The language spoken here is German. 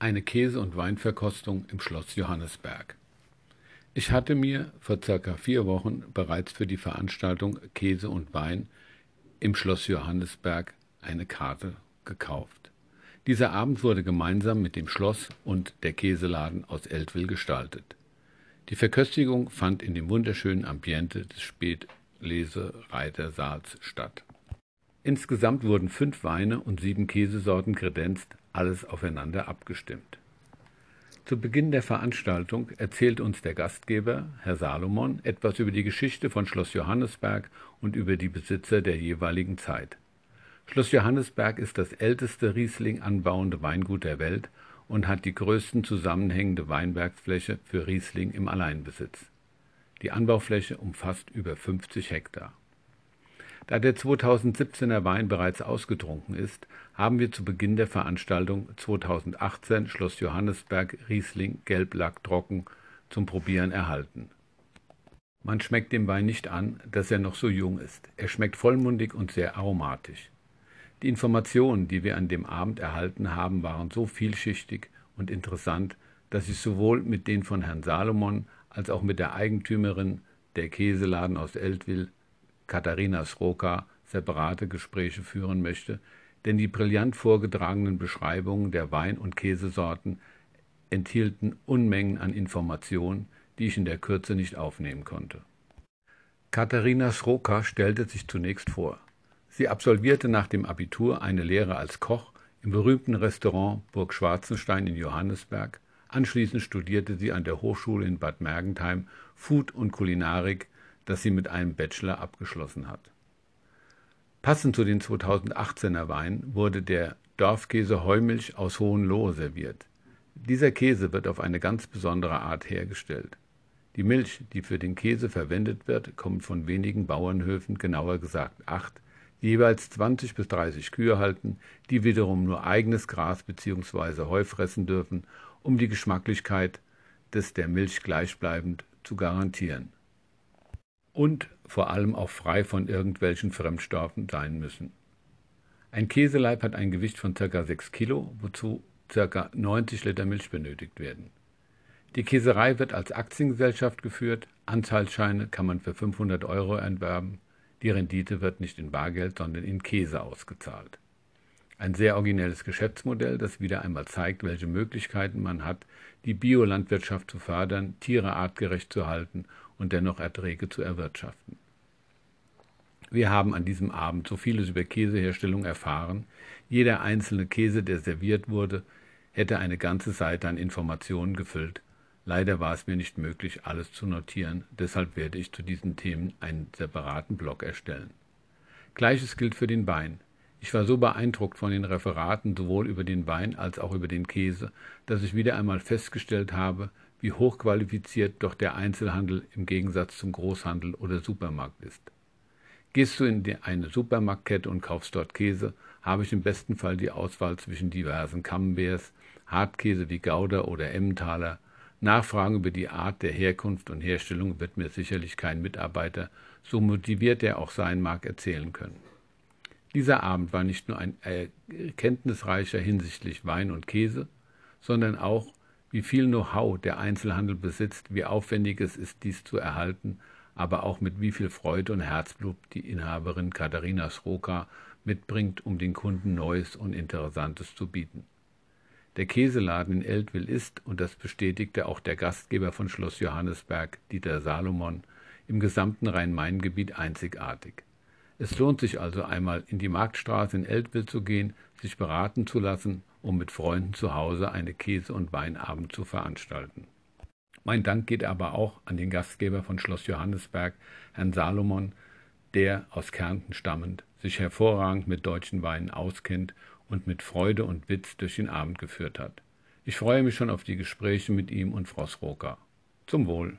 Eine Käse- und Weinverkostung im Schloss Johannisberg. Ich hatte mir vor circa vier Wochen bereits für die Veranstaltung Käse und Wein im Schloss Johannisberg eine Karte gekauft. Dieser Abend wurde gemeinsam mit dem Schloss und der Käseladen aus Eltville gestaltet. Die Verköstigung fand in dem wunderschönen Ambiente des Spätlesereitersaals statt. Insgesamt wurden fünf Weine und sieben Käsesorten kredenzt, alles aufeinander abgestimmt. Zu Beginn der Veranstaltung erzählt uns der Gastgeber, Herr Salomon, etwas über die Geschichte von Schloss Johannesberg und über die Besitzer der jeweiligen Zeit. Schloss Johannesberg ist das älteste Riesling anbauende Weingut der Welt und hat die größten zusammenhängende Weinbergsfläche für Riesling im Alleinbesitz. Die Anbaufläche umfasst über 50 Hektar. Da der 2017er Wein bereits ausgetrunken ist, haben wir zu Beginn der Veranstaltung 2018 Schloss Johannesberg Riesling Gelblack trocken zum Probieren erhalten. Man schmeckt dem Wein nicht an, dass er noch so jung ist. Er schmeckt vollmundig und sehr aromatisch. Die Informationen, die wir an dem Abend erhalten haben, waren so vielschichtig und interessant, dass ich sowohl mit den von Herrn Salomon als auch mit der Eigentümerin der Käseladen aus Eltville Katharina Sroka separate Gespräche führen möchte, denn die brillant vorgetragenen Beschreibungen der Wein- und Käsesorten enthielten Unmengen an Informationen, die ich in der Kürze nicht aufnehmen konnte. Katharina Sroka stellte sich zunächst vor. Sie absolvierte nach dem Abitur eine Lehre als Koch im berühmten Restaurant Burg Schwarzenstein in Johannesberg. Anschließend studierte sie an der Hochschule in Bad Mergentheim Food und Kulinarik das sie mit einem Bachelor abgeschlossen hat. Passend zu den 2018er Weinen wurde der Dorfkäse Heumilch aus Hohenlohe serviert. Dieser Käse wird auf eine ganz besondere Art hergestellt. Die Milch, die für den Käse verwendet wird, kommt von wenigen Bauernhöfen, genauer gesagt acht, die jeweils 20 bis 30 Kühe halten, die wiederum nur eigenes Gras bzw. Heu fressen dürfen, um die Geschmacklichkeit des der Milch gleichbleibend zu garantieren und vor allem auch frei von irgendwelchen Fremdstoffen sein müssen. Ein Käseleib hat ein Gewicht von ca. 6 Kilo, wozu ca. 90 Liter Milch benötigt werden. Die Käserei wird als Aktiengesellschaft geführt, Anteilsscheine kann man für 500 Euro erwerben, die Rendite wird nicht in Bargeld, sondern in Käse ausgezahlt. Ein sehr originelles Geschäftsmodell, das wieder einmal zeigt, welche Möglichkeiten man hat, die Biolandwirtschaft zu fördern, Tiere artgerecht zu halten und dennoch Erträge zu erwirtschaften. Wir haben an diesem Abend so vieles über Käseherstellung erfahren. Jeder einzelne Käse, der serviert wurde, hätte eine ganze Seite an Informationen gefüllt. Leider war es mir nicht möglich, alles zu notieren, deshalb werde ich zu diesen Themen einen separaten Blog erstellen. Gleiches gilt für den Wein. Ich war so beeindruckt von den Referaten sowohl über den Wein als auch über den Käse, dass ich wieder einmal festgestellt habe, wie hochqualifiziert doch der Einzelhandel im Gegensatz zum Großhandel oder Supermarkt ist. Gehst du in eine Supermarktkette und kaufst dort Käse, habe ich im besten Fall die Auswahl zwischen diversen Camemberts, Hartkäse wie Gouda oder Emmentaler. Nachfragen über die Art der Herkunft und Herstellung wird mir sicherlich kein Mitarbeiter, so motiviert er auch sein mag, erzählen können. Dieser Abend war nicht nur ein erkenntnisreicher hinsichtlich Wein und Käse, sondern auch, wie viel Know-how der Einzelhandel besitzt, wie aufwendig es ist, dies zu erhalten, aber auch mit wie viel Freude und Herzblut die Inhaberin Katharina Sroka mitbringt, um den Kunden Neues und Interessantes zu bieten. Der Käseladen in Eltville ist, und das bestätigte auch der Gastgeber von Schloss Johannesberg, Dieter Salomon, im gesamten Rhein-Main-Gebiet einzigartig. Es lohnt sich also einmal in die Marktstraße in Eltville zu gehen, sich beraten zu lassen, um mit Freunden zu Hause eine Käse- und Weinabend zu veranstalten. Mein Dank geht aber auch an den Gastgeber von Schloss Johannesberg, Herrn Salomon, der aus Kärnten stammend sich hervorragend mit deutschen Weinen auskennt und mit Freude und Witz durch den Abend geführt hat. Ich freue mich schon auf die Gespräche mit ihm und Frau Sroka. Zum Wohl.